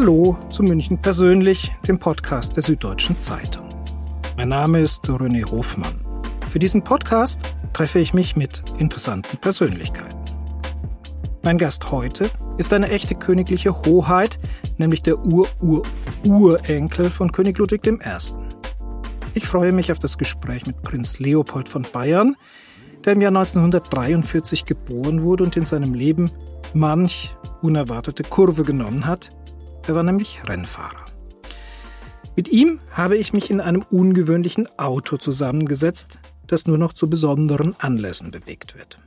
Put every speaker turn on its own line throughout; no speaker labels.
Hallo zu München persönlich, dem Podcast der Süddeutschen Zeitung. Mein Name ist René Hofmann. Für diesen Podcast treffe ich mich mit interessanten Persönlichkeiten. Mein Gast heute ist eine echte königliche Hoheit, nämlich der Ur-Ur-Urenkel von König Ludwig I. Ich freue mich auf das Gespräch mit Prinz Leopold von Bayern, der im Jahr 1943 geboren wurde und in seinem Leben manch unerwartete Kurve genommen hat. Er war nämlich Rennfahrer. Mit ihm habe ich mich in einem ungewöhnlichen Auto zusammengesetzt, das nur noch zu besonderen Anlässen bewegt wird.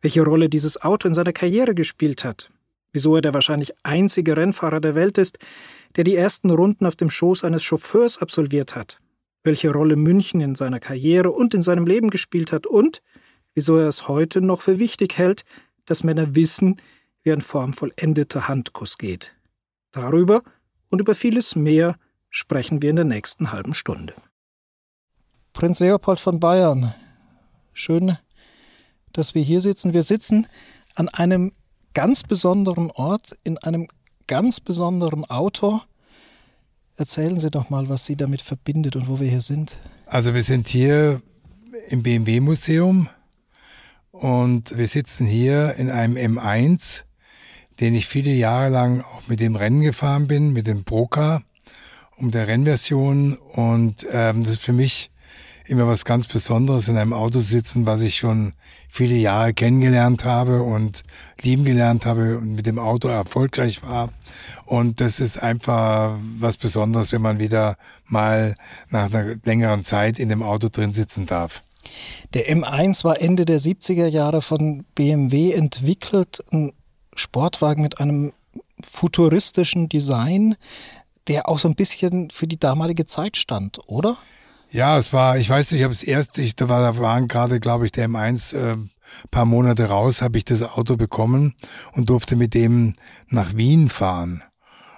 Welche Rolle dieses Auto in seiner Karriere gespielt hat, wieso er der wahrscheinlich einzige Rennfahrer der Welt ist, der die ersten Runden auf dem Schoß eines Chauffeurs absolviert hat, welche Rolle München in seiner Karriere und in seinem Leben gespielt hat und wieso er es heute noch für wichtig hält, dass Männer wissen, wie ein formvollendeter Handkuss geht. Darüber und über vieles mehr sprechen wir in der nächsten halben Stunde. Prinz Leopold von Bayern, schön, dass wir hier sitzen. Wir sitzen an einem ganz besonderen Ort, in einem ganz besonderen Auto. Erzählen Sie doch mal, was Sie damit verbindet und wo wir hier sind.
Also wir sind hier im BMW Museum und wir sitzen hier in einem M1, den ich viele Jahre lang auch mit dem Rennen gefahren bin, mit dem Broca, um der Rennversion. Und ähm, das ist für mich immer was ganz Besonderes, in einem Auto sitzen, was ich schon viele Jahre kennengelernt habe und lieben gelernt habe und mit dem Auto erfolgreich war. Und das ist einfach was Besonderes, wenn man wieder mal nach einer längeren Zeit in dem Auto drin sitzen darf.
Der M1 war Ende der 70er Jahre von BMW entwickelt, ein Sportwagen mit einem futuristischen Design, der auch so ein bisschen für die damalige Zeit stand, oder?
Ja, es war, ich weiß nicht, ich habe es erst, ich, da, war, da waren gerade, glaube ich, der M1 äh, paar Monate raus, habe ich das Auto bekommen und durfte mit dem nach Wien fahren.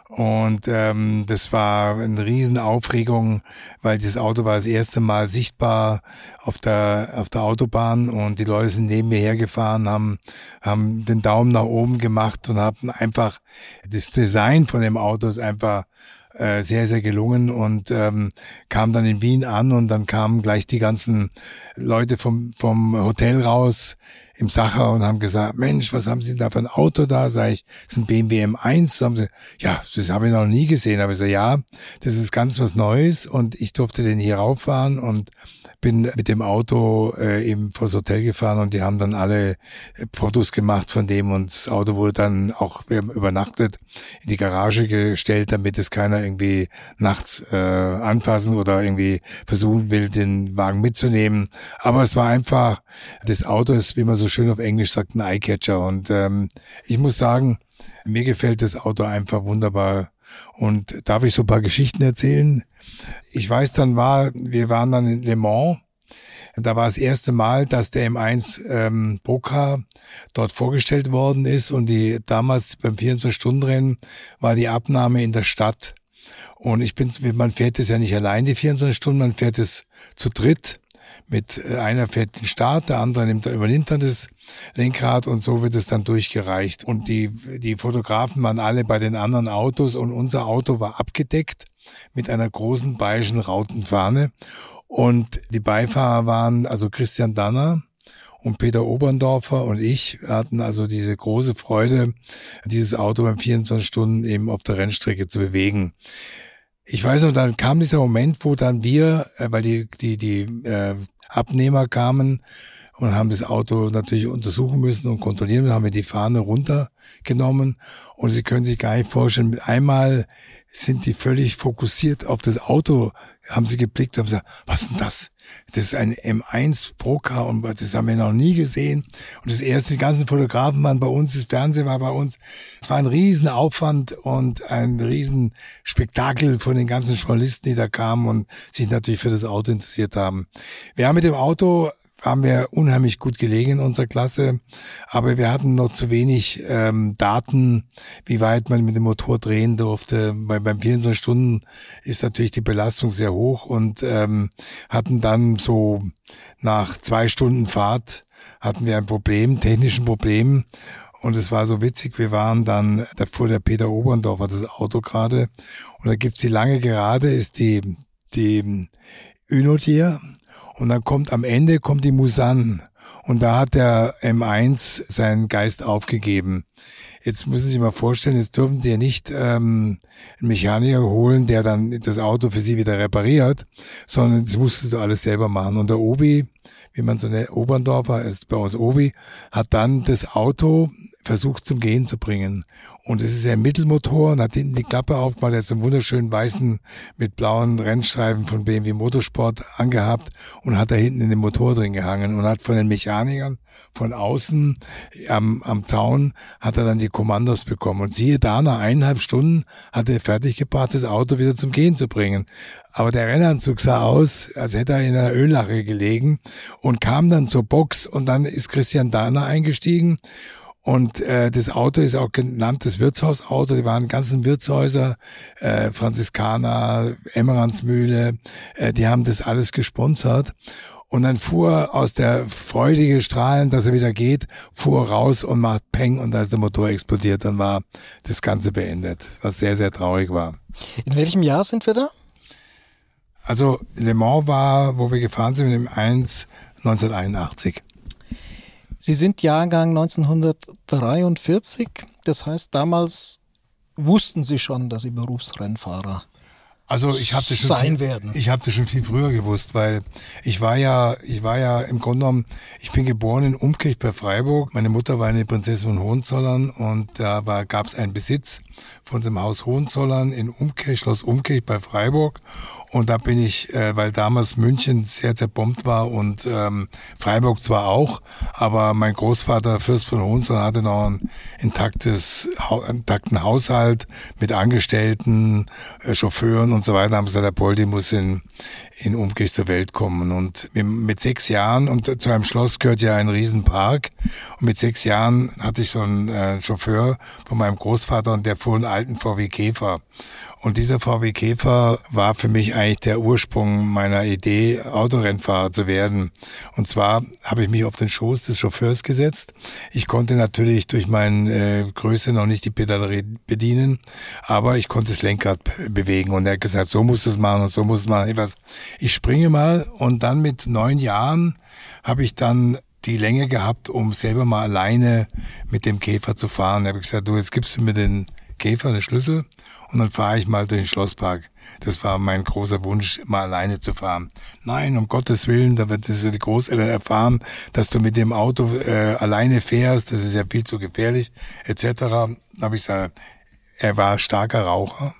Und ähm, das war eine Riesenaufregung, weil das Auto war das erste Mal sichtbar auf der auf der Autobahn. Und die Leute sind neben mir hergefahren, haben haben den Daumen nach oben gemacht und haben einfach das Design von dem Auto ist einfach äh, sehr, sehr gelungen und ähm, kam dann in Wien an und dann kamen gleich die ganzen Leute vom, vom Hotel raus im Sacher und haben gesagt, Mensch, was haben Sie da für ein Auto da? Sag ich, das ist ein BMW M1. Da haben sie, ja, das habe ich noch nie gesehen. Aber ich sage, ja, das ist ganz was Neues und ich durfte den hier rauffahren und bin mit dem Auto äh, eben vors Hotel gefahren und die haben dann alle äh, Fotos gemacht von dem und das Auto wurde dann auch übernachtet in die Garage gestellt, damit es keiner irgendwie nachts äh, anfassen oder irgendwie versuchen will, den Wagen mitzunehmen. Aber es war einfach, das Auto ist, wie man so schön auf Englisch sagt, ein Eyecatcher und ähm, ich muss sagen, mir gefällt das Auto einfach wunderbar. Und darf ich so ein paar Geschichten erzählen? Ich weiß, dann war, wir waren dann in Le Mans. Da war das erste Mal, dass der M1 ähm, Boca dort vorgestellt worden ist und die damals beim 24-Stunden-Rennen war die Abnahme in der Stadt. Und ich bin, man fährt es ja nicht allein die 24 Stunden, man fährt es zu dritt. Mit äh, einer fährt den Start, der andere nimmt, übernimmt dann das Lenkrad und so wird es dann durchgereicht. Und die, die Fotografen waren alle bei den anderen Autos und unser Auto war abgedeckt mit einer großen bayerischen Rautenfahne. Und die Beifahrer waren also Christian Danner und Peter Oberndorfer und ich hatten also diese große Freude, dieses Auto beim 24 Stunden eben auf der Rennstrecke zu bewegen. Ich weiß noch, dann kam dieser Moment, wo dann wir, äh, weil die, die, die äh, Abnehmer kamen und haben das Auto natürlich untersuchen müssen und kontrollieren. Dann haben wir die Fahne runtergenommen und Sie können sich gar nicht vorstellen, mit einmal sind die völlig fokussiert auf das Auto, haben sie geblickt, haben gesagt, was ist denn das? Das ist ein M1 Procar und das haben wir noch nie gesehen. Und das erste, die ganzen Fotografen waren bei uns, das Fernsehen war bei uns. Es war ein riesen Aufwand und ein riesen Spektakel von den ganzen Journalisten, die da kamen und sich natürlich für das Auto interessiert haben. Wir haben mit dem Auto waren wir unheimlich gut gelegen in unserer Klasse, aber wir hatten noch zu wenig ähm, Daten, wie weit man mit dem Motor drehen durfte. Weil beim 24 Stunden ist natürlich die Belastung sehr hoch und ähm, hatten dann so nach zwei Stunden Fahrt hatten wir ein Problem, technischen Problem. Und es war so witzig, wir waren dann, da fuhr der Peter Oberndorfer das Auto gerade. Und da gibt's die lange Gerade, ist die, die Ünodier und dann kommt am Ende kommt die Musan und da hat der M1 seinen Geist aufgegeben. Jetzt müssen Sie sich mal vorstellen, jetzt dürfen Sie ja nicht ähm, einen Mechaniker holen, der dann das Auto für Sie wieder repariert, sondern das mussten Sie alles selber machen. Und der Obi, wie man so nennt, Oberndorfer, ist bei uns Obi, hat dann das Auto versucht zum Gehen zu bringen. Und es ist ein Mittelmotor und hat hinten die Klappe aufgemacht, so einen wunderschönen weißen mit blauen Rennstreifen von BMW Motorsport angehabt und hat da hinten in dem Motor drin gehangen und hat von den Mechanikern von außen am, am Zaun hat er dann die Kommandos bekommen. Und siehe da, nach eineinhalb Stunden hat er fertig gebracht, das Auto wieder zum Gehen zu bringen. Aber der Rennanzug sah aus, als hätte er in einer Öllache gelegen und kam dann zur Box und dann ist Christian Dahner eingestiegen und äh, das Auto ist auch genannt das Wirtshausauto. Die waren ganzen Wirtshäuser, äh, Franziskaner, Emmerandsmühle, äh, die haben das alles gesponsert. Und dann fuhr aus der freudige Strahlen, dass er wieder geht, fuhr raus und macht Peng und da ist der Motor explodiert. Dann war das Ganze beendet, was sehr, sehr traurig war.
In welchem Jahr sind wir da?
Also Le Mans war, wo wir gefahren sind mit dem 1 1981.
Sie sind Jahrgang 1943, das heißt, damals wussten Sie schon, dass Sie Berufsrennfahrer
also ich habe das schon
sein
viel,
werden.
Ich habe das schon viel früher gewusst, weil ich war ja, ich war ja im Grunde genommen, ich bin geboren in Umkirch bei Freiburg. Meine Mutter war eine Prinzessin von Hohenzollern und da gab es einen Besitz von dem Haus Hohenzollern in Umkirch, Schloss Umkirch bei Freiburg. Und da bin ich, äh, weil damals München sehr zerbombt war und ähm, Freiburg zwar auch, aber mein Großvater Fürst von Hohenzollern hatte noch ein intaktes, intakten Haushalt mit Angestellten, äh, Chauffeuren und so weiter. Haben gesagt, der Poldi muss in, in Umkirch zur Welt kommen. Und mit sechs Jahren, und zu einem Schloss gehört ja ein Riesenpark, und mit sechs Jahren hatte ich so einen äh, Chauffeur von meinem Großvater und der fuhr alten VW Käfer. Und dieser VW Käfer war für mich eigentlich der Ursprung meiner Idee, Autorennfahrer zu werden. Und zwar habe ich mich auf den Schoß des Chauffeurs gesetzt. Ich konnte natürlich durch meine äh, Größe noch nicht die Pedalerie bedienen, aber ich konnte das Lenkrad bewegen. Und er hat gesagt, so muss es machen und so muss es machen. Ich, springe mal und dann mit neun Jahren habe ich dann die Länge gehabt, um selber mal alleine mit dem Käfer zu fahren. Da habe ich gesagt, du, jetzt gibst du mir den Käfer, den Schlüssel und dann fahre ich mal durch den Schlosspark. Das war mein großer Wunsch, mal alleine zu fahren. Nein, um Gottes Willen, da wird das die Großeltern erfahren, dass du mit dem Auto äh, alleine fährst, das ist ja viel zu gefährlich, etc. Da habe ich gesagt, er war starker Raucher.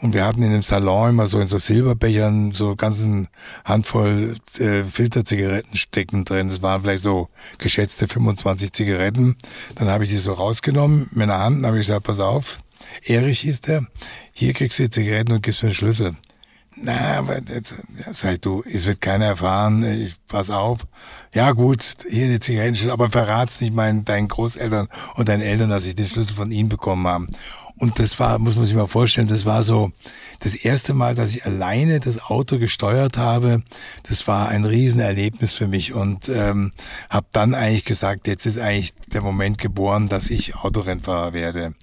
Und wir hatten in dem Salon immer so in so Silberbechern so ganzen Handvoll äh, Filterzigaretten stecken drin. Das waren vielleicht so geschätzte 25 Zigaretten. Dann habe ich die so rausgenommen mit meiner Hand habe ich gesagt, pass auf, Erich hieß der, hier kriegst du die Zigaretten und gibst mir den Schlüssel. Na, aber jetzt, ja, sag du, es wird keiner erfahren, ich pass auf. Ja gut, hier die Zigarettenschlüssel, aber verrat's nicht meinen, deinen Großeltern und deinen Eltern, dass ich den Schlüssel von ihnen bekommen habe. Und das war, muss man sich mal vorstellen, das war so das erste Mal, dass ich alleine das Auto gesteuert habe. Das war ein Riesenerlebnis für mich und ähm, habe dann eigentlich gesagt, jetzt ist eigentlich der Moment geboren, dass ich Autorennfahrer werde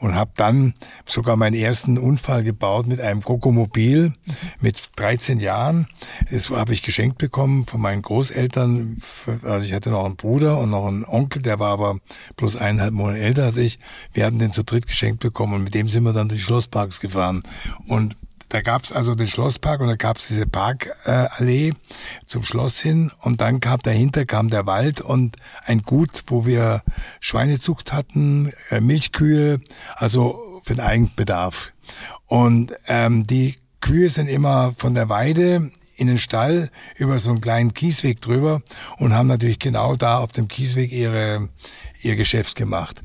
und habe dann sogar meinen ersten Unfall gebaut mit einem Kokomobil mit 13 Jahren. Das habe ich geschenkt bekommen von meinen Großeltern. Also ich hatte noch einen Bruder und noch einen Onkel, der war aber bloß eineinhalb Monate älter als ich. Wir hatten den zu dritt geschenkt bekommen und mit dem sind wir dann durch Schlossparks gefahren. Und da gab's also den Schlosspark und da gab's diese Parkallee zum Schloss hin und dann kam dahinter kam der Wald und ein Gut, wo wir Schweinezucht hatten, äh, Milchkühe, also für den Eigenbedarf. Und ähm, die Kühe sind immer von der Weide in den Stall über so einen kleinen Kiesweg drüber und haben natürlich genau da auf dem Kiesweg ihre, ihr Geschäft gemacht.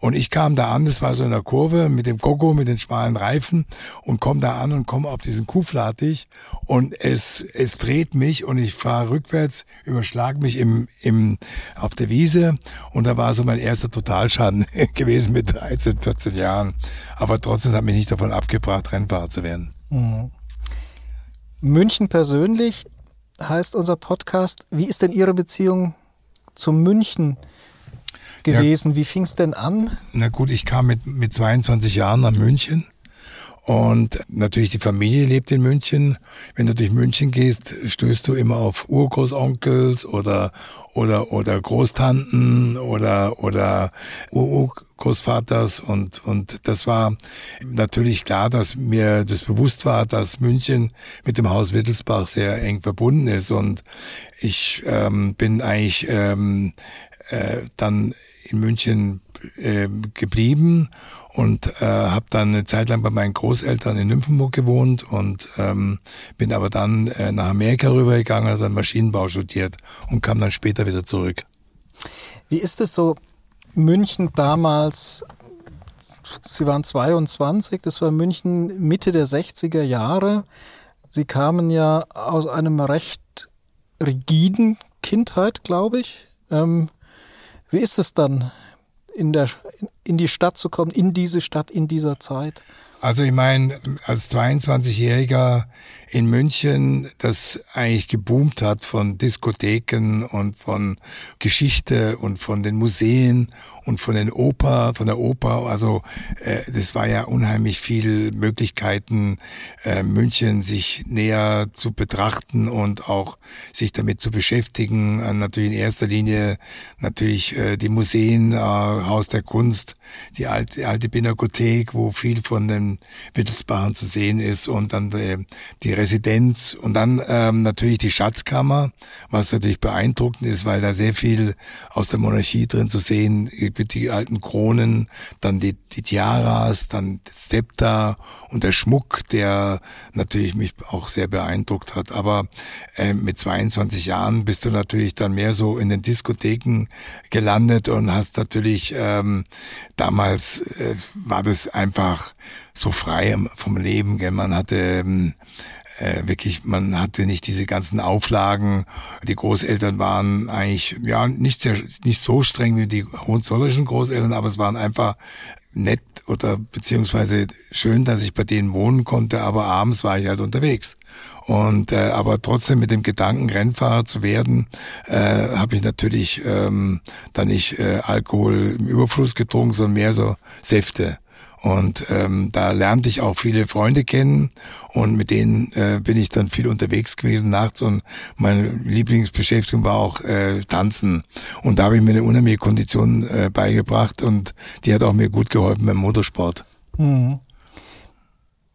Und ich kam da an, das war so in der Kurve mit dem Koko, mit den schmalen Reifen und komme da an und komme auf diesen Kuhflatig und es, es dreht mich und ich fahre rückwärts, überschlag mich im, im, auf der Wiese und da war so mein erster Totalschaden gewesen mit 13, 14 Jahren. Aber trotzdem hat mich nicht davon abgebracht, Rennfahrer zu werden. Mhm.
München persönlich heißt unser Podcast. Wie ist denn Ihre Beziehung zu München? gewesen. Ja. Wie fing es denn an?
Na gut, ich kam mit, mit 22 Jahren nach München und natürlich die Familie lebt in München. Wenn du durch München gehst, stößt du immer auf Urgroßonkels oder oder oder Großtanten oder oder Urgroßvaters und und das war natürlich klar, dass mir das bewusst war, dass München mit dem Haus Wittelsbach sehr eng verbunden ist und ich ähm, bin eigentlich ähm, äh, dann in München äh, geblieben und äh, habe dann eine Zeit lang bei meinen Großeltern in Nymphenburg gewohnt und ähm, bin aber dann äh, nach Amerika rübergegangen, habe dann Maschinenbau studiert und kam dann später wieder zurück.
Wie ist es so, München damals, Sie waren 22, das war München Mitte der 60er Jahre. Sie kamen ja aus einem recht rigiden Kindheit, glaube ich. Ähm, wie ist es dann in, der, in die Stadt zu kommen, in diese Stadt, in dieser Zeit?
Also ich meine, als 22-Jähriger in München, das eigentlich geboomt hat von Diskotheken und von Geschichte und von den Museen und von den Oper, von der Oper. Also äh, das war ja unheimlich viel Möglichkeiten, äh, München sich näher zu betrachten und auch sich damit zu beschäftigen. Äh, natürlich in erster Linie natürlich äh, die Museen, äh, Haus der Kunst, die alte, alte Pinakothek, wo viel von den Wittelsbachern zu sehen ist und dann die, die Residenz und dann ähm, natürlich die Schatzkammer, was natürlich beeindruckend ist, weil da sehr viel aus der Monarchie drin zu sehen, die alten Kronen, dann die, die Tiaras, dann das Zepter und der Schmuck, der natürlich mich auch sehr beeindruckt hat. Aber äh, mit 22 Jahren bist du natürlich dann mehr so in den Diskotheken gelandet und hast natürlich ähm, damals äh, war das einfach so frei vom Leben. Gell? Man hatte ähm, äh, wirklich, man hatte nicht diese ganzen Auflagen. Die Großeltern waren eigentlich ja nicht sehr, nicht so streng wie die hohenzollischen Großeltern, aber es waren einfach nett oder beziehungsweise schön, dass ich bei denen wohnen konnte, aber abends war ich halt unterwegs. Und äh, aber trotzdem mit dem Gedanken, Rennfahrer zu werden, äh, habe ich natürlich ähm, dann nicht äh, Alkohol im Überfluss getrunken, sondern mehr so Säfte. Und ähm, da lernte ich auch viele Freunde kennen und mit denen äh, bin ich dann viel unterwegs gewesen nachts und meine Lieblingsbeschäftigung war auch äh, Tanzen. Und da habe ich mir eine unheimliche Kondition äh, beigebracht und die hat auch mir gut geholfen beim Motorsport. Mhm.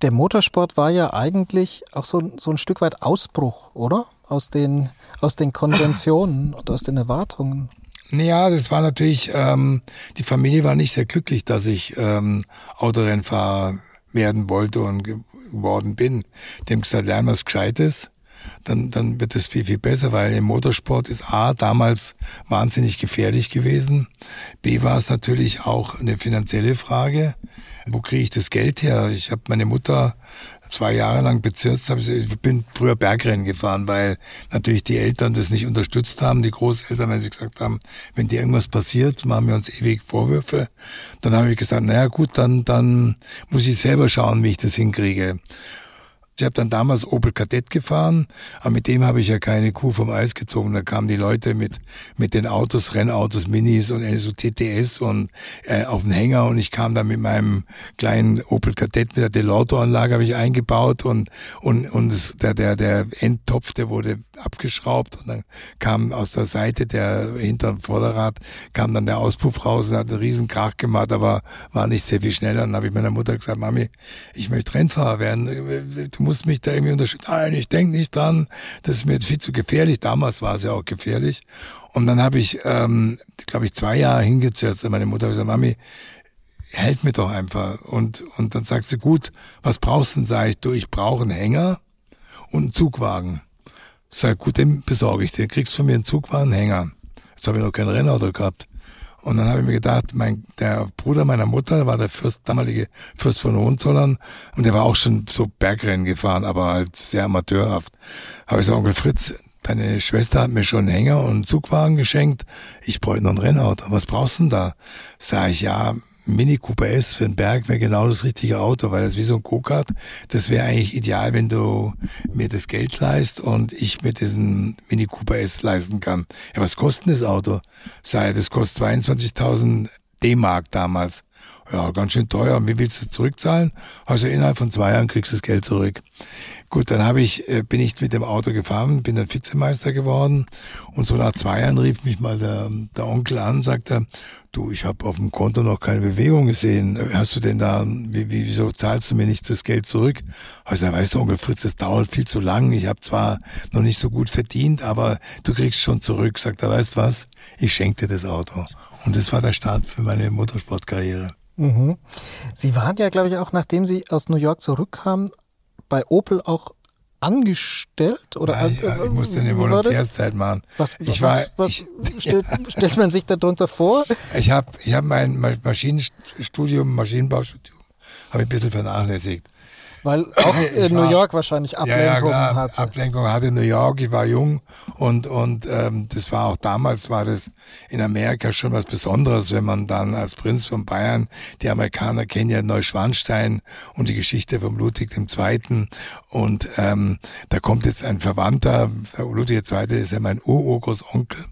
Der Motorsport war ja eigentlich auch so, so ein Stück weit Ausbruch, oder? Aus den, aus den Konventionen und aus den Erwartungen.
Ja, das war natürlich, ähm, die Familie war nicht sehr glücklich, dass ich ähm, Autorennfahrer werden wollte und geworden bin. Haben gesagt, lern was Gescheites, dann, dann wird es viel, viel besser, weil im Motorsport ist A, damals wahnsinnig gefährlich gewesen. B, war es natürlich auch eine finanzielle Frage. Wo kriege ich das Geld her? Ich habe meine Mutter zwei Jahre lang Bezirks, ich bin früher Bergrennen gefahren, weil natürlich die Eltern das nicht unterstützt haben, die Großeltern, weil sie gesagt haben, wenn dir irgendwas passiert, machen wir uns ewig Vorwürfe. Dann habe ich gesagt, naja gut, dann, dann muss ich selber schauen, wie ich das hinkriege. Ich habe dann damals Opel Kadett gefahren, aber mit dem habe ich ja keine Kuh vom Eis gezogen. Da kamen die Leute mit mit den Autos, Rennautos, Minis und so TTS und äh, auf den Hänger und ich kam dann mit meinem kleinen Opel Kadett mit der Delauto-Anlage habe ich eingebaut und und und es, der der der Endtopf, der wurde abgeschraubt und dann kam aus der Seite der hinterm Vorderrad kam dann der Auspuff raus und hat einen riesen Krach gemacht, aber war nicht sehr viel schneller. Dann habe ich meiner Mutter gesagt, Mami, ich möchte Rennfahrer werden. Du muss mich da irgendwie unterstützen. Nein, ich denke nicht dran, das ist mir viel zu gefährlich. Damals war es ja auch gefährlich. Und dann habe ich, ähm, glaube ich, zwei Jahre hingezerrt. Meine Mutter hat gesagt, Mami, helf mir doch einfach. Und, und dann sagt sie, gut, was brauchst du denn? Sag ich, du, ich brauche einen Hänger und einen Zugwagen. Sag, gut, den besorge ich dir. Kriegst von mir einen Zugwagen, einen Hänger. Jetzt habe ich noch kein Rennauto gehabt. Und dann habe ich mir gedacht, mein, der Bruder meiner Mutter war der Fürst, damalige Fürst von Hohenzollern und der war auch schon so Bergrennen gefahren, aber halt sehr amateurhaft. Habe ich gesagt, Onkel Fritz, deine Schwester hat mir schon einen Hänger und einen Zugwagen geschenkt. Ich bräuchte noch ein Rennauto. Was brauchst du denn da? Sag ich, ja, Mini Cooper S für den Berg wäre genau das richtige Auto, weil das wie so ein Go-Kart. Das wäre eigentlich ideal, wenn du mir das Geld leist und ich mir diesen Mini Cooper S leisten kann. Ja, was kostet das Auto? Sei, das kostet 22.000 D-Mark damals. Ja, ganz schön teuer. Wie willst du zurückzahlen? Also innerhalb von zwei Jahren kriegst du das Geld zurück. Gut, dann habe ich, äh, bin ich mit dem Auto gefahren, bin dann Vizemeister geworden und so nach zwei Jahren rief mich mal der, der Onkel an, sagte, du, ich habe auf dem Konto noch keine Bewegung gesehen. Hast du denn da, wie, wie, wieso zahlst du mir nicht das Geld zurück? Also weißt du, Onkel Fritz, das dauert viel zu lang. Ich habe zwar noch nicht so gut verdient, aber du kriegst schon zurück. Sagt er, weißt was? Ich schenke dir das Auto. Und das war der Start für meine Motorsportkarriere.
Mhm. Sie waren ja, glaube ich, auch nachdem Sie aus New York zurückkamen, bei Opel auch angestellt oder
ja, ja, ich musste eine Volontärszeit machen.
Was, ich war, was, ich, stellt, ja. stellt, man sich darunter vor?
Ich habe ich hab mein Maschinenstudium, Maschinenbaustudium, habe ich ein bisschen vernachlässigt.
Weil auch in New York wahrscheinlich Ablenkung ja, ja, hatte.
Ablenkung hatte New York, ich war jung und, und ähm, das war auch damals, war das in Amerika schon was Besonderes, wenn man dann als Prinz von Bayern, die Amerikaner kennen ja Neuschwanstein und die Geschichte von Ludwig II. Und ähm, da kommt jetzt ein Verwandter, Ludwig II. ist ja mein Urgroßonkel,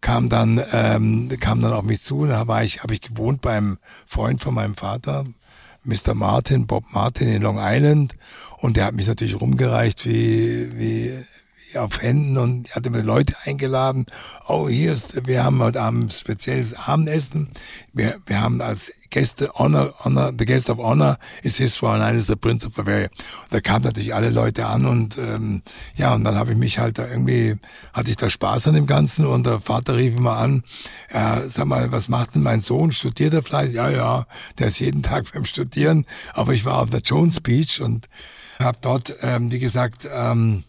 kam dann ähm, kam dann auf mich zu, da war ich habe ich gewohnt beim Freund von meinem Vater, Mr. Martin, Bob Martin in Long Island. Und der hat mich natürlich rumgereicht wie, wie, auf Händen und hatte mir Leute eingeladen. Oh, hier ist, wir haben heute Abend spezielles Abendessen. Wir, wir haben als Gäste Honor, Honor, the Guest of Honor is His Royal Highness the Prince of Bavaria. Und da kamen natürlich alle Leute an und ähm, ja, und dann habe ich mich halt da irgendwie, hatte ich da Spaß an dem Ganzen und der Vater rief immer an, äh, sag mal, was macht denn mein Sohn? Studiert er vielleicht? Ja, ja, der ist jeden Tag beim Studieren, aber ich war auf der Jones Beach und habe dort, ähm, wie gesagt, ähm,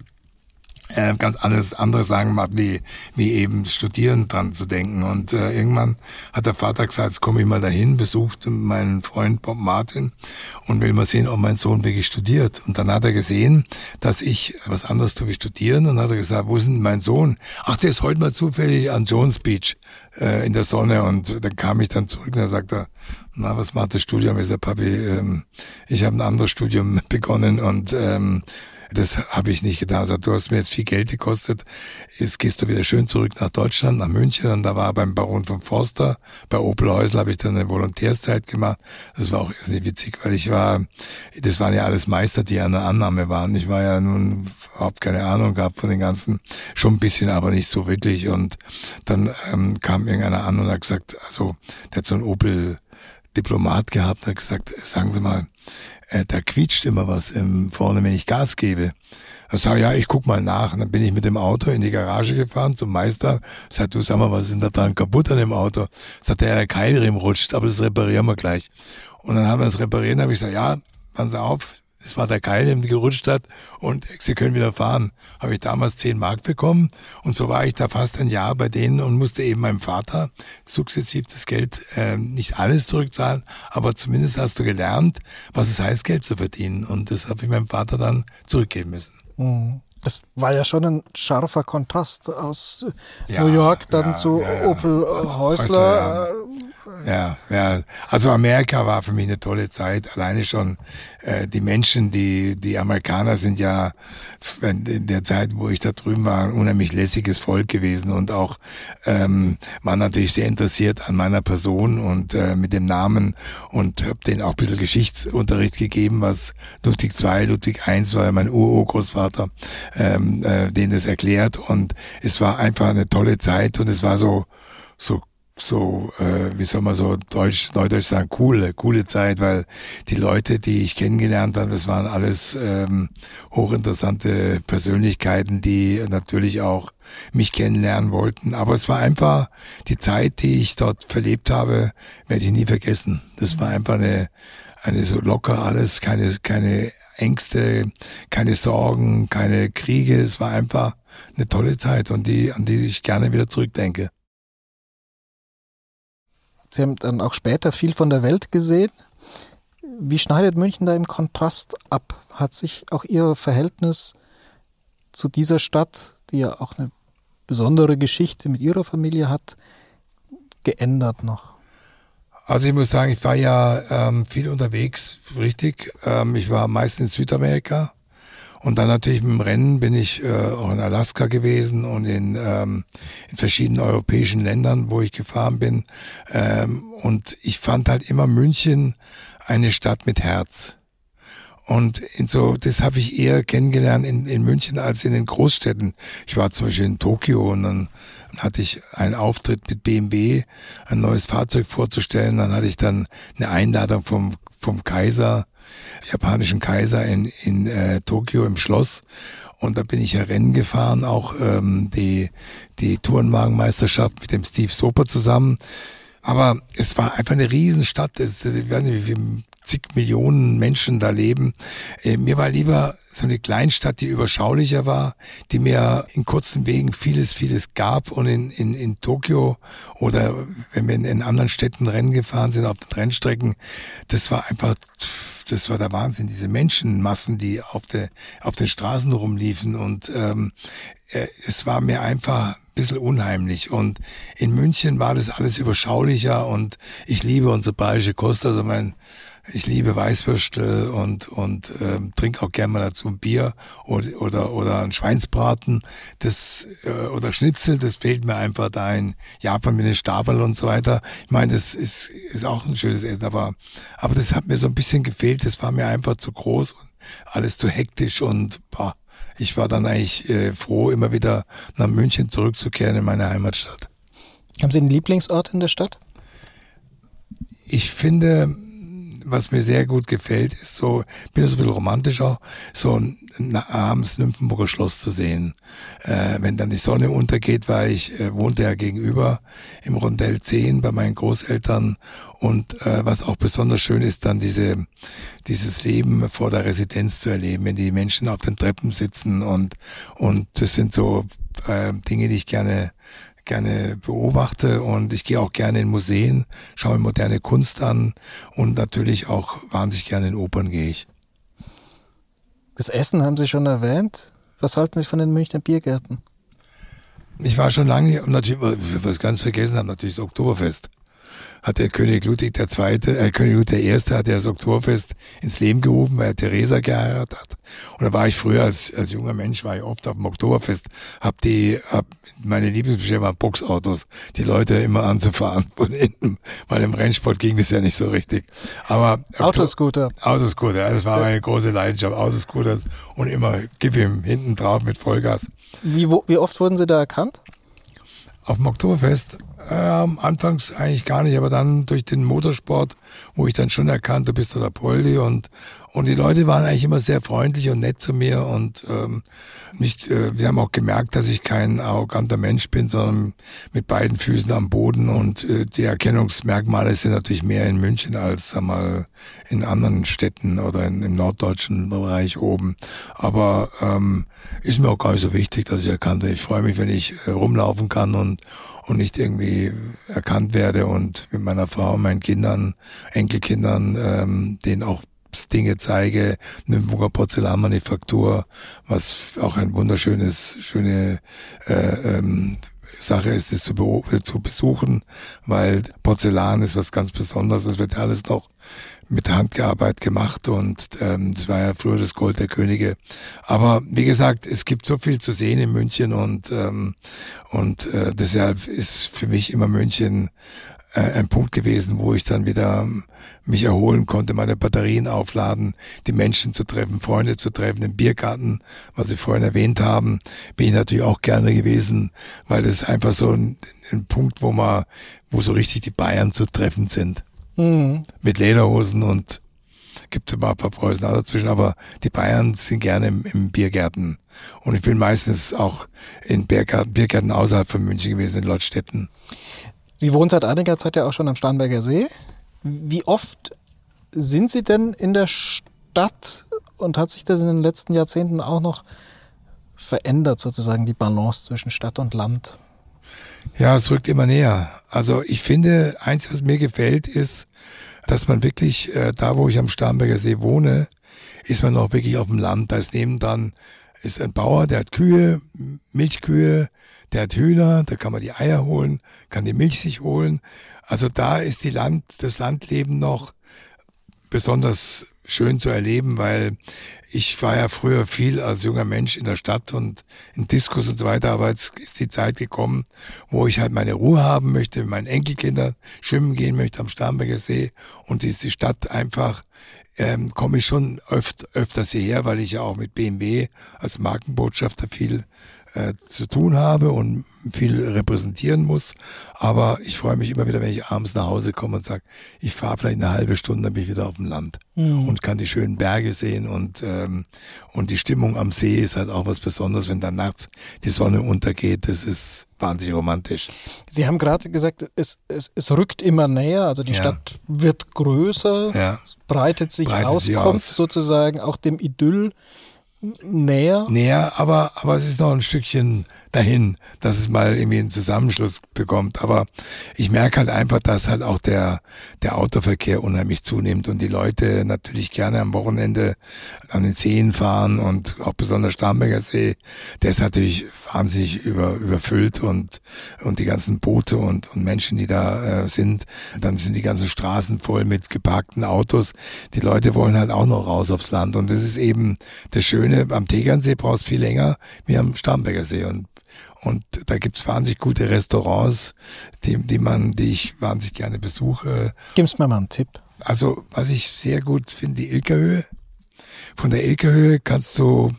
äh, ganz alles andere Sagen macht, wie, wie eben studieren dran zu denken. Und äh, irgendwann hat der Vater gesagt, jetzt komme ich mal dahin, besucht meinen Freund Bob Martin und will mal sehen, ob mein Sohn wirklich studiert. Und dann hat er gesehen, dass ich was anderes tue wie studieren. Und dann hat er gesagt, wo ist denn mein Sohn? Ach, der ist heute mal zufällig an Jones Beach äh, in der Sonne. Und dann kam ich dann zurück und dann sagt er, na, was macht das Studium? Ich sage, Papi, ähm, ich habe ein anderes Studium begonnen und ähm, das habe ich nicht getan. Also du hast mir jetzt viel Geld gekostet. Jetzt gehst du wieder schön zurück nach Deutschland, nach München. Und da war beim Baron von Forster, bei Opel Häusl habe ich dann eine Volontärszeit gemacht. Das war auch nicht witzig, weil ich war, das waren ja alles Meister, die an der Annahme waren. Ich war ja nun überhaupt keine Ahnung gehabt von den ganzen, schon ein bisschen, aber nicht so wirklich. Und dann ähm, kam irgendeiner an und hat gesagt, also der hat so ein Opel Diplomat gehabt und hat gesagt, sagen Sie mal, äh, da quietscht immer was ähm, vorne, wenn ich Gas gebe. Da sag ich, ja, ich guck mal nach. Und dann bin ich mit dem Auto in die Garage gefahren zum Meister. Sagt, du sag mal, was ist denn da dran kaputt an dem Auto? Sagt er, der Keilriemen rutscht, aber das reparieren wir gleich. Und dann haben wir das repariert, dann habe ich gesagt, ja, passen Sie auf, das war der Keil, der gerutscht hat und sie können wieder fahren. Habe ich damals 10 Mark bekommen und so war ich da fast ein Jahr bei denen und musste eben meinem Vater sukzessiv das Geld, äh, nicht alles zurückzahlen, aber zumindest hast du gelernt, was es heißt, Geld zu verdienen und das habe ich meinem Vater dann zurückgeben müssen.
Mhm. Das war ja schon ein scharfer Kontrast aus ja, New York dann ja, zu ja, Opel Häusler. Häusler
ja, ja. Also Amerika war für mich eine tolle Zeit. Alleine schon äh, die Menschen, die die Amerikaner sind ja in der Zeit, wo ich da drüben war, ein unheimlich lässiges Volk gewesen und auch ähm, waren natürlich sehr interessiert an meiner Person und äh, mit dem Namen und habe denen auch ein bisschen Geschichtsunterricht gegeben, was Ludwig II, Ludwig I war mein Urgroßvater, ähm, äh, denen das erklärt und es war einfach eine tolle Zeit und es war so so so, äh, wie soll man so deutsch, neudeutsch sagen, coole, coole Zeit, weil die Leute, die ich kennengelernt habe, das waren alles ähm, hochinteressante Persönlichkeiten, die natürlich auch mich kennenlernen wollten. Aber es war einfach die Zeit, die ich dort verlebt habe, werde ich nie vergessen. Das war einfach eine, eine so locker alles, keine, keine Ängste, keine Sorgen, keine Kriege. Es war einfach eine tolle Zeit und die, an die ich gerne wieder zurückdenke.
Sie haben dann auch später viel von der Welt gesehen. Wie schneidet München da im Kontrast ab? Hat sich auch Ihr Verhältnis zu dieser Stadt, die ja auch eine besondere Geschichte mit Ihrer Familie hat, geändert noch?
Also ich muss sagen, ich war ja ähm, viel unterwegs, richtig. Ähm, ich war meistens in Südamerika und dann natürlich mit dem Rennen bin ich äh, auch in Alaska gewesen und in, ähm, in verschiedenen europäischen Ländern, wo ich gefahren bin. Ähm, und ich fand halt immer München eine Stadt mit Herz. Und in so, das habe ich eher kennengelernt in, in München als in den Großstädten. Ich war zum Beispiel in Tokio und dann hatte ich einen Auftritt mit BMW, ein neues Fahrzeug vorzustellen. Dann hatte ich dann eine Einladung vom, vom Kaiser, japanischen Kaiser in, in äh, Tokio im Schloss. Und da bin ich ja Rennen gefahren, auch ähm, die, die Tourenwagenmeisterschaft mit dem Steve Soper zusammen. Aber es war einfach eine Riesenstadt. Es, ich weiß nicht, wie viel zig Millionen Menschen da leben. Äh, mir war lieber so eine Kleinstadt, die überschaulicher war, die mir in kurzen Wegen vieles, vieles gab. Und in, in, in Tokio oder wenn wir in, in anderen Städten Rennen gefahren sind, auf den Rennstrecken, das war einfach das war der Wahnsinn, diese Menschenmassen, die auf, der, auf den Straßen rumliefen. Und ähm, äh, es war mir einfach ein bisschen unheimlich. Und in München war das alles überschaulicher und ich liebe unsere bayerische Kost. Also mein ich liebe Weißwürstel und und ähm, trinke auch gerne mal dazu ein Bier oder oder, oder ein Schweinsbraten, das äh, oder Schnitzel, das fehlt mir einfach da in Japan mit den Stabel und so weiter. Ich meine, das ist ist auch ein schönes Essen, aber aber das hat mir so ein bisschen gefehlt. Das war mir einfach zu groß und alles zu hektisch und boah, ich war dann eigentlich äh, froh, immer wieder nach München zurückzukehren in meine Heimatstadt.
Haben Sie einen Lieblingsort in der Stadt?
Ich finde, was mir sehr gut gefällt, ist so, bin so ein bisschen romantischer, so ein abends Nymphenburger Schloss zu sehen. Äh, wenn dann die Sonne untergeht, weil ich äh, wohnte ja gegenüber im Rondell 10 bei meinen Großeltern und äh, was auch besonders schön ist, dann diese dieses Leben vor der Residenz zu erleben, wenn die Menschen auf den Treppen sitzen und und das sind so äh, Dinge, die ich gerne gerne beobachte und ich gehe auch gerne in Museen, schaue moderne Kunst an und natürlich auch wahnsinnig gerne in Opern gehe ich.
Das Essen haben Sie schon erwähnt. Was halten Sie von den Münchner Biergärten?
Ich war schon lange und natürlich, was ganz vergessen habe, natürlich das Oktoberfest hat der König Ludwig II., äh, König Ludwig I. hat ja das Oktoberfest ins Leben gerufen, weil er Theresa geheiratet hat. Und da war ich früher als, als junger Mensch, war ich oft auf dem Oktoberfest, hab die, hab meine Lieblingsbestellung waren Boxautos, die Leute immer anzufahren von hinten, weil im Rennsport ging das ja nicht so richtig. Aber
Autoscooter.
Autoscooter, das war meine große Leidenschaft, Autoscooter und immer gib ihm hinten drauf mit Vollgas.
Wie, wo, wie oft wurden Sie da erkannt?
Auf dem Oktoberfest ähm, anfangs eigentlich gar nicht, aber dann durch den Motorsport, wo ich dann schon erkannt, du bist der Poldi und und die Leute waren eigentlich immer sehr freundlich und nett zu mir und ähm, nicht, äh, wir haben auch gemerkt, dass ich kein arroganter Mensch bin, sondern mit beiden Füßen am Boden und äh, die Erkennungsmerkmale sind natürlich mehr in München als sag mal in anderen Städten oder in, im norddeutschen Bereich oben. Aber ähm, ist mir auch gar nicht so wichtig, dass ich erkannt werde. Ich freue mich, wenn ich äh, rumlaufen kann und und nicht irgendwie erkannt werde und mit meiner Frau, meinen Kindern, Enkelkindern, ähm, denen auch Dinge zeige, Nürnberger Porzellanmanufaktur, was auch ein wunderschönes, schöne äh, ähm, Sache ist, es zu, zu besuchen, weil Porzellan ist was ganz Besonderes. Es wird ja alles noch mit Handgearbeit gemacht und ähm, das war ja früher das Gold der Könige. Aber wie gesagt, es gibt so viel zu sehen in München und ähm, und äh, deshalb ist für mich immer München äh, ein Punkt gewesen, wo ich dann wieder mich erholen konnte, meine Batterien aufladen, die Menschen zu treffen, Freunde zu treffen, im Biergarten, was Sie vorhin erwähnt haben, bin ich natürlich auch gerne gewesen, weil das ist einfach so ein, ein Punkt, wo man, wo so richtig die Bayern zu treffen sind. Mhm. Mit Lederhosen und gibt immer ein paar Preußen auch dazwischen, aber die Bayern sind gerne im, im Biergärten. Und ich bin meistens auch in Biergärten, Biergärten außerhalb von München gewesen, in Leutstetten.
Sie wohnen seit einiger Zeit ja auch schon am Starnberger See. Wie oft sind Sie denn in der Stadt und hat sich das in den letzten Jahrzehnten auch noch verändert, sozusagen die Balance zwischen Stadt und Land?
Ja, es rückt immer näher. Also ich finde, eins, was mir gefällt, ist, dass man wirklich, äh, da wo ich am Starnberger See wohne, ist man auch wirklich auf dem Land. Da ist nebendran ist ein Bauer, der hat Kühe, Milchkühe, der hat Hühner, da kann man die Eier holen, kann die Milch sich holen. Also da ist die Land, das Landleben noch besonders schön zu erleben, weil ich war ja früher viel als junger Mensch in der Stadt und in Diskus und so weiter, aber jetzt ist die Zeit gekommen, wo ich halt meine Ruhe haben möchte, mit meinen Enkelkindern schwimmen gehen möchte am Starnberger See und die Stadt einfach ähm, komme ich schon öft, öfters hierher, weil ich ja auch mit BMW als Markenbotschafter viel äh, zu tun habe und viel repräsentieren muss. Aber ich freue mich immer wieder, wenn ich abends nach Hause komme und sage, ich fahre vielleicht eine halbe Stunde, dann bin ich wieder auf dem Land mhm. und kann die schönen Berge sehen und ähm, und die Stimmung am See ist halt auch was Besonderes, wenn dann nachts die Sonne untergeht. Das ist wahnsinnig romantisch.
Sie haben gerade gesagt, es, es, es rückt immer näher, also die ja. Stadt wird größer, ja. breitet sich breitet aus, kommt aus. sozusagen auch dem Idyll näher.
Näher, aber, aber es ist noch ein Stückchen dahin, dass es mal irgendwie einen Zusammenschluss bekommt. Aber ich merke halt einfach, dass halt auch der, der Autoverkehr unheimlich zunimmt und die Leute natürlich gerne am Wochenende an den Seen fahren und auch besonders Starnberger See, der ist natürlich wahnsinnig über, überfüllt und, und die ganzen Boote und, und Menschen, die da äh, sind, dann sind die ganzen Straßen voll mit geparkten Autos. Die Leute wollen halt auch noch raus aufs Land und das ist eben das Schöne, am Tegernsee brauchst viel länger wie am Starnberger See und und da gibt's wahnsinnig gute Restaurants, die, die man, die ich wahnsinnig gerne besuche.
Gib's mir mal einen Tipp.
Also, was ich sehr gut finde, die Ilkerhöhe. Von der Ilkerhöhe kannst du,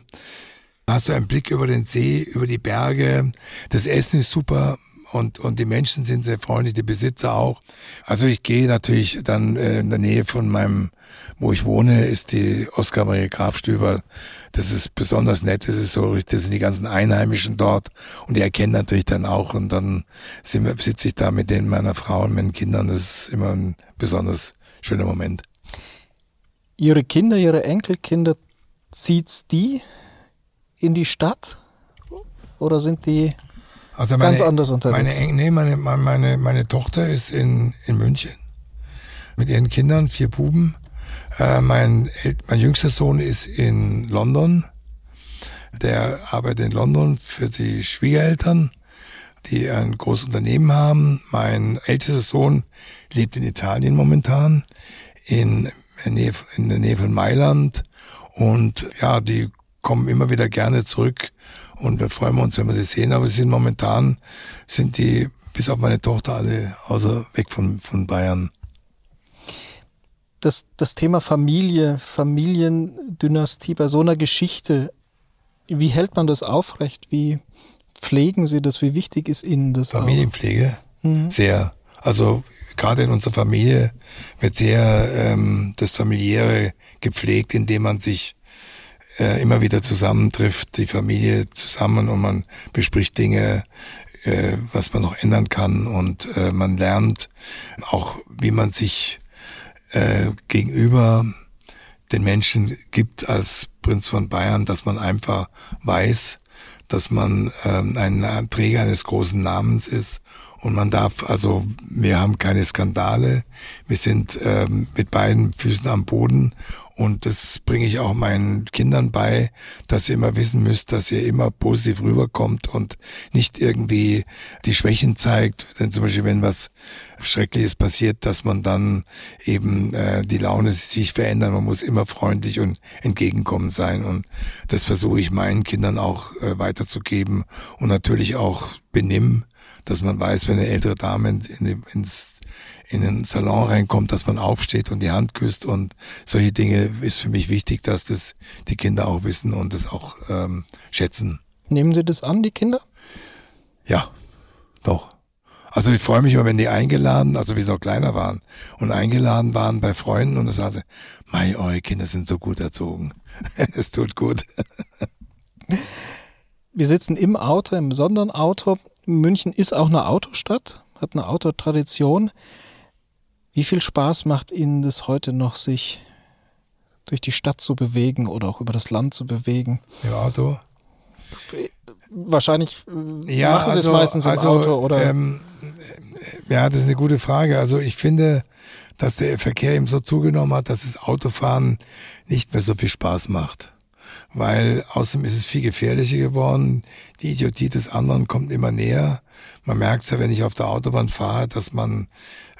hast du einen Blick über den See, über die Berge. Das Essen ist super und, und die Menschen sind sehr freundlich, die Besitzer auch. Also ich gehe natürlich dann äh, in der Nähe von meinem, wo ich wohne, ist die Oskar Maria Grafstüber. Das ist besonders nett, das ist so, das sind die ganzen Einheimischen dort und die erkennen natürlich dann auch und dann sitze ich da mit denen meiner Frau und meinen Kindern. Das ist immer ein besonders schöner Moment.
Ihre Kinder, Ihre Enkelkinder, zieht's die in die Stadt? Oder sind die
also meine, Ganz anders unterwegs. Meine, nee, meine, meine, meine Tochter ist in, in München mit ihren Kindern, vier Buben. Äh, mein, mein jüngster Sohn ist in London. Der arbeitet in London für die Schwiegereltern, die ein großes Unternehmen haben. Mein ältester Sohn lebt in Italien momentan, in, in, in der Nähe von Mailand. Und ja, die kommen immer wieder gerne zurück und dann freuen wir uns, wenn wir sie sehen. Aber sie sind momentan, sind die, bis auf meine Tochter, alle außer weg von, von Bayern.
Das, das Thema Familie, Familiendynastie bei so einer Geschichte, wie hält man das aufrecht? Wie pflegen Sie das? Wie wichtig ist Ihnen das?
Familienpflege? Mhm. Sehr. Also gerade in unserer Familie wird sehr ähm, das Familiäre gepflegt, indem man sich äh, immer wieder zusammentrifft, die Familie zusammen und man bespricht Dinge, äh, was man noch ändern kann und äh, man lernt auch, wie man sich äh, gegenüber den Menschen gibt als Prinz von Bayern, dass man einfach weiß, dass man ähm, ein Träger eines großen Namens ist und man darf, also wir haben keine Skandale, wir sind ähm, mit beiden Füßen am Boden und das bringe ich auch meinen Kindern bei, dass ihr immer wissen müsst, dass ihr immer positiv rüberkommt und nicht irgendwie die Schwächen zeigt. Denn zum Beispiel, wenn was Schreckliches passiert, dass man dann eben äh, die Laune sich verändert. Man muss immer freundlich und entgegenkommend sein. Und das versuche ich meinen Kindern auch äh, weiterzugeben. Und natürlich auch benimm, dass man weiß, wenn eine ältere Dame in, in, ins in den Salon reinkommt, dass man aufsteht und die Hand küsst und solche Dinge ist für mich wichtig, dass das die Kinder auch wissen und das auch ähm, schätzen.
Nehmen Sie das an, die Kinder?
Ja, doch. Also ich freue mich immer, wenn die eingeladen, also wie sie noch kleiner waren und eingeladen waren bei Freunden und dann sagen sie, mei, eure Kinder sind so gut erzogen. es tut gut.
Wir sitzen im Auto, im besonderen Auto. München ist auch eine Autostadt, hat eine Autotradition. Wie viel Spaß macht Ihnen das heute noch, sich durch die Stadt zu bewegen oder auch über das Land zu bewegen?
Im Auto?
Wahrscheinlich äh, ja, machen Sie also, es meistens im also, Auto, oder? Ähm,
ja, das ist eine gute Frage. Also ich finde, dass der Verkehr eben so zugenommen hat, dass das Autofahren nicht mehr so viel Spaß macht. Weil außerdem ist es viel gefährlicher geworden. Die Idiotie des anderen kommt immer näher. Man merkt ja, wenn ich auf der Autobahn fahre, dass man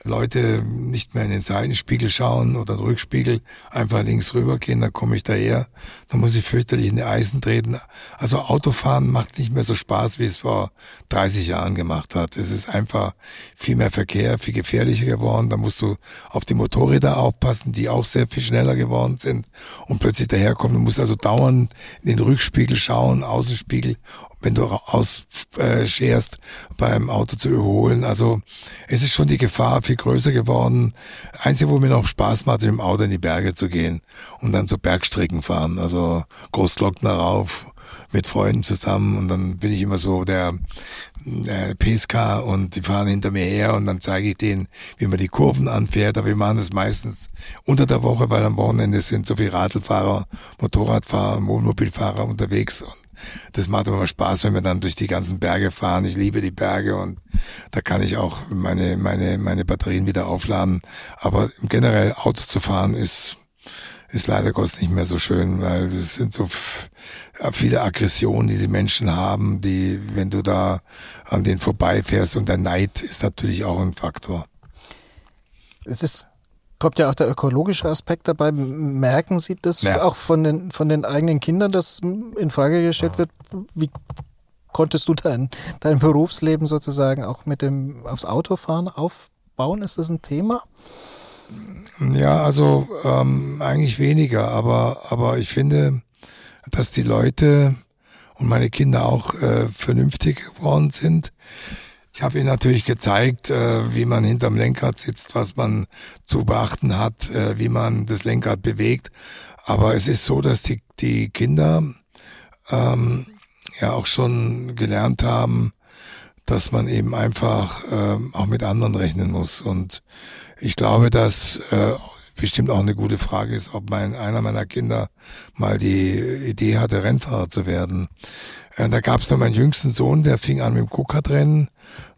Leute nicht mehr in den Seitenspiegel schauen oder den Rückspiegel, einfach links rübergehen, dann komme ich daher, dann muss ich fürchterlich in die Eisen treten. Also Autofahren macht nicht mehr so Spaß, wie es vor 30 Jahren gemacht hat. Es ist einfach viel mehr Verkehr, viel gefährlicher geworden. Da musst du auf die Motorräder aufpassen, die auch sehr viel schneller geworden sind und plötzlich daherkommen. Du musst also dauernd in den Rückspiegel schauen, Außenspiegel wenn du ausscherst, beim Auto zu überholen. Also es ist schon die Gefahr viel größer geworden. Einzige, wo mir noch Spaß macht, mit dem Auto in die Berge zu gehen und dann so Bergstrecken fahren. Also Großglockner rauf mit Freunden zusammen und dann bin ich immer so der, der PSK und die fahren hinter mir her und dann zeige ich denen, wie man die Kurven anfährt. Aber wir machen das meistens unter der Woche, weil am Wochenende sind so viele Radlfahrer, Motorradfahrer, Wohnmobilfahrer unterwegs und das macht immer Spaß, wenn wir dann durch die ganzen Berge fahren. Ich liebe die Berge und da kann ich auch meine, meine, meine Batterien wieder aufladen. Aber generell Auto zu fahren ist, ist leider Gottes nicht mehr so schön, weil es sind so viele Aggressionen, die die Menschen haben, die, wenn du da an denen vorbeifährst und der Neid ist natürlich auch ein Faktor.
Es ist kommt ja auch der ökologische Aspekt dabei. Merken Sie das ja. auch von den, von den eigenen Kindern, dass in Frage gestellt wird, wie konntest du dein, dein Berufsleben sozusagen auch mit dem aufs Autofahren aufbauen? Ist das ein Thema?
Ja, also ähm, eigentlich weniger, aber, aber ich finde, dass die Leute und meine Kinder auch äh, vernünftig geworden sind. Ich habe ihnen natürlich gezeigt, äh, wie man hinterm Lenkrad sitzt, was man zu beachten hat, äh, wie man das Lenkrad bewegt. Aber es ist so, dass die, die Kinder ähm, ja auch schon gelernt haben, dass man eben einfach äh, auch mit anderen rechnen muss. Und ich glaube, dass äh, bestimmt auch eine gute Frage ist, ob mein einer meiner Kinder mal die Idee hatte, Rennfahrer zu werden. Äh, da gab es dann meinen jüngsten Sohn, der fing an mit dem Go-Kart-Rennen.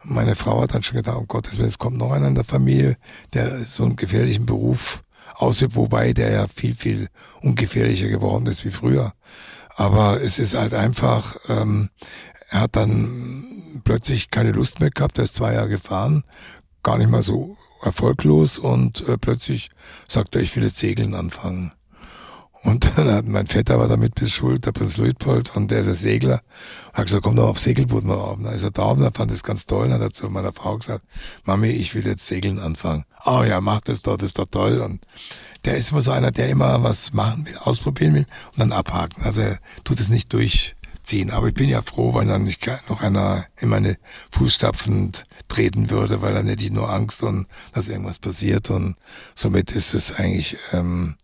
Meine Frau hat dann schon gedacht, oh Gott, es kommt noch einer in der Familie, der so einen gefährlichen Beruf ausübt, wobei der ja viel, viel ungefährlicher geworden ist wie früher. Aber es ist halt einfach, ähm, er hat dann plötzlich keine Lust mehr gehabt, er ist zwei Jahre gefahren, gar nicht mal so erfolglos und äh, plötzlich sagt er, ich will jetzt Segeln anfangen. Und dann hat mein Vetter war damit bis schuld, der Prinz Luitpold, und der ist ein Segler. Hat gesagt, komm doch auf Segelboot mal rauf. Dann ist er da und dann fand das ganz toll. Dann hat er zu meiner Frau gesagt, Mami, ich will jetzt Segeln anfangen. Oh ja, mach das doch, das ist doch toll. Und der ist immer so einer, der immer was machen will, ausprobieren will und dann abhaken. Also er tut es nicht durchziehen. Aber ich bin ja froh, weil dann nicht noch einer in meine Fußstapfen treten würde, weil dann hätte ich nur Angst und dass irgendwas passiert. Und somit ist es eigentlich ähm,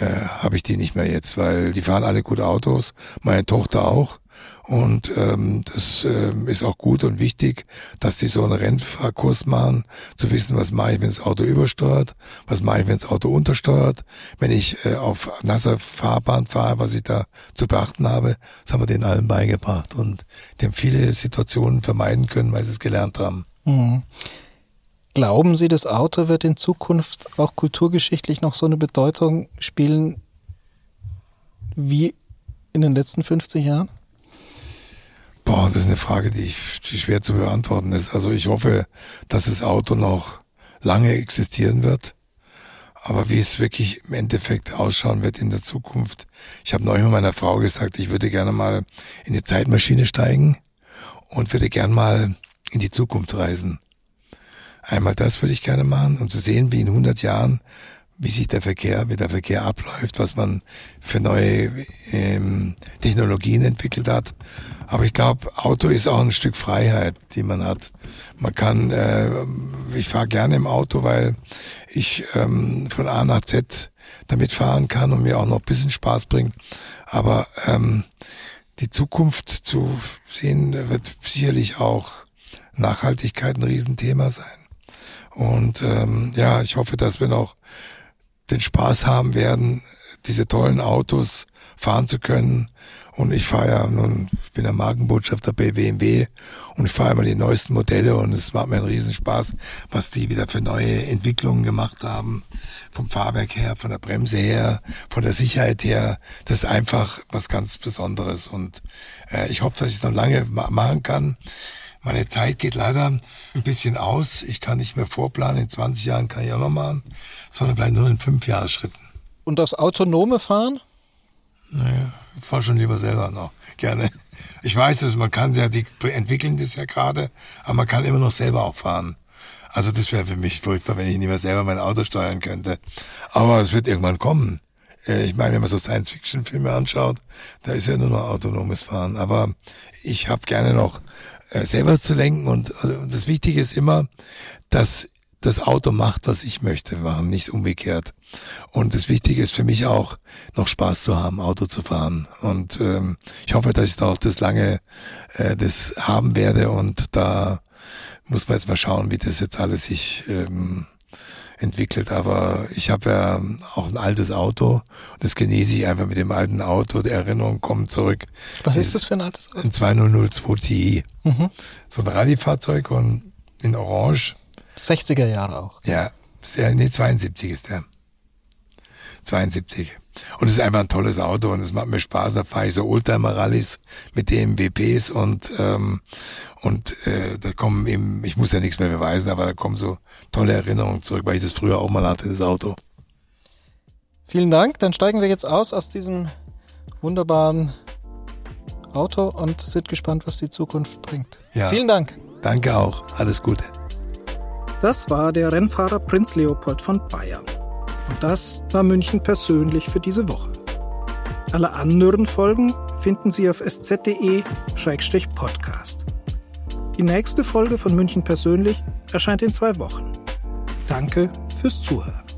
äh, habe ich die nicht mehr jetzt, weil die fahren alle gut Autos, meine Tochter auch. Und ähm, das äh, ist auch gut und wichtig, dass die so einen Rennfahrkurs machen, zu wissen, was mache ich, wenn das Auto übersteuert, was mache ich, wenn das Auto untersteuert, wenn ich äh, auf nasser Fahrbahn fahre, was ich da zu beachten habe, das haben wir denen allen beigebracht. Und die haben viele Situationen vermeiden können, weil sie es gelernt haben. Mhm.
Glauben Sie, das Auto wird in Zukunft auch kulturgeschichtlich noch so eine Bedeutung spielen wie in den letzten 50 Jahren?
Boah, das ist eine Frage, die, die schwer zu beantworten ist. Also ich hoffe, dass das Auto noch lange existieren wird. Aber wie es wirklich im Endeffekt ausschauen wird in der Zukunft. Ich habe neulich mit meiner Frau gesagt, ich würde gerne mal in die Zeitmaschine steigen und würde gern mal in die Zukunft reisen. Einmal das würde ich gerne machen und zu sehen, wie in 100 Jahren, wie sich der Verkehr, wie der Verkehr abläuft, was man für neue ähm, Technologien entwickelt hat. Aber ich glaube, Auto ist auch ein Stück Freiheit, die man hat. Man kann, äh, ich fahre gerne im Auto, weil ich ähm, von A nach Z damit fahren kann und mir auch noch ein bisschen Spaß bringt. Aber ähm, die Zukunft zu sehen, wird sicherlich auch Nachhaltigkeit ein Riesenthema sein. Und ähm, ja, ich hoffe, dass wir noch den Spaß haben werden, diese tollen Autos fahren zu können. Und ich fahre ja nun, ich bin der Markenbotschafter bei BMW und ich fahre immer die neuesten Modelle und es macht mir einen Riesenspaß, was die wieder für neue Entwicklungen gemacht haben. Vom Fahrwerk her, von der Bremse her, von der Sicherheit her. Das ist einfach was ganz Besonderes und äh, ich hoffe, dass ich es noch lange ma machen kann. Meine Zeit geht leider ein bisschen aus. Ich kann nicht mehr vorplanen. In 20 Jahren kann ich auch noch machen, sondern vielleicht nur in fünf Jahresschritten.
Und das autonome Fahren?
Naja, ich fahre schon lieber selber noch. Gerne. Ich weiß es, man kann ja, die entwickeln das ja gerade, aber man kann immer noch selber auch fahren. Also das wäre für mich furchtbar, wenn ich nicht mehr selber mein Auto steuern könnte. Aber es wird irgendwann kommen. Äh, ich meine, wenn man so Science-Fiction-Filme anschaut, da ist ja nur noch autonomes Fahren. Aber ich habe gerne noch selber zu lenken und das Wichtige ist immer, dass das Auto macht, was ich möchte machen, nicht umgekehrt. Und das Wichtige ist für mich auch, noch Spaß zu haben, Auto zu fahren. Und ähm, ich hoffe, dass ich da auch das lange äh, das haben werde. Und da muss man jetzt mal schauen, wie das jetzt alles sich ähm, entwickelt. Aber ich habe ja auch ein altes Auto. Das genieße ich einfach mit dem alten Auto. Die Erinnerungen kommen zurück.
Was ist das für ein altes Auto?
Ein 2002 Ti. Mhm. So ein Rallye-Fahrzeug und in Orange
60er Jahre auch.
Ja, sehr, nee, 72 ist der. 72. Und es ist einfach ein tolles Auto und es macht mir Spaß. Da fahre ich so Oldtimer-Rallys mit den WPs und ähm, und äh, da kommen eben, ich muss ja nichts mehr beweisen, aber da kommen so tolle Erinnerungen zurück, weil ich das früher auch mal hatte, das Auto.
Vielen Dank. Dann steigen wir jetzt aus aus diesem wunderbaren Auto und sind gespannt, was die Zukunft bringt. Ja. Vielen Dank.
Danke auch. Alles Gute.
Das war der Rennfahrer Prinz Leopold von Bayern. Und das war München persönlich für diese Woche. Alle anderen Folgen finden Sie auf sz.de-podcast. Die nächste Folge von München persönlich erscheint in zwei Wochen. Danke fürs Zuhören.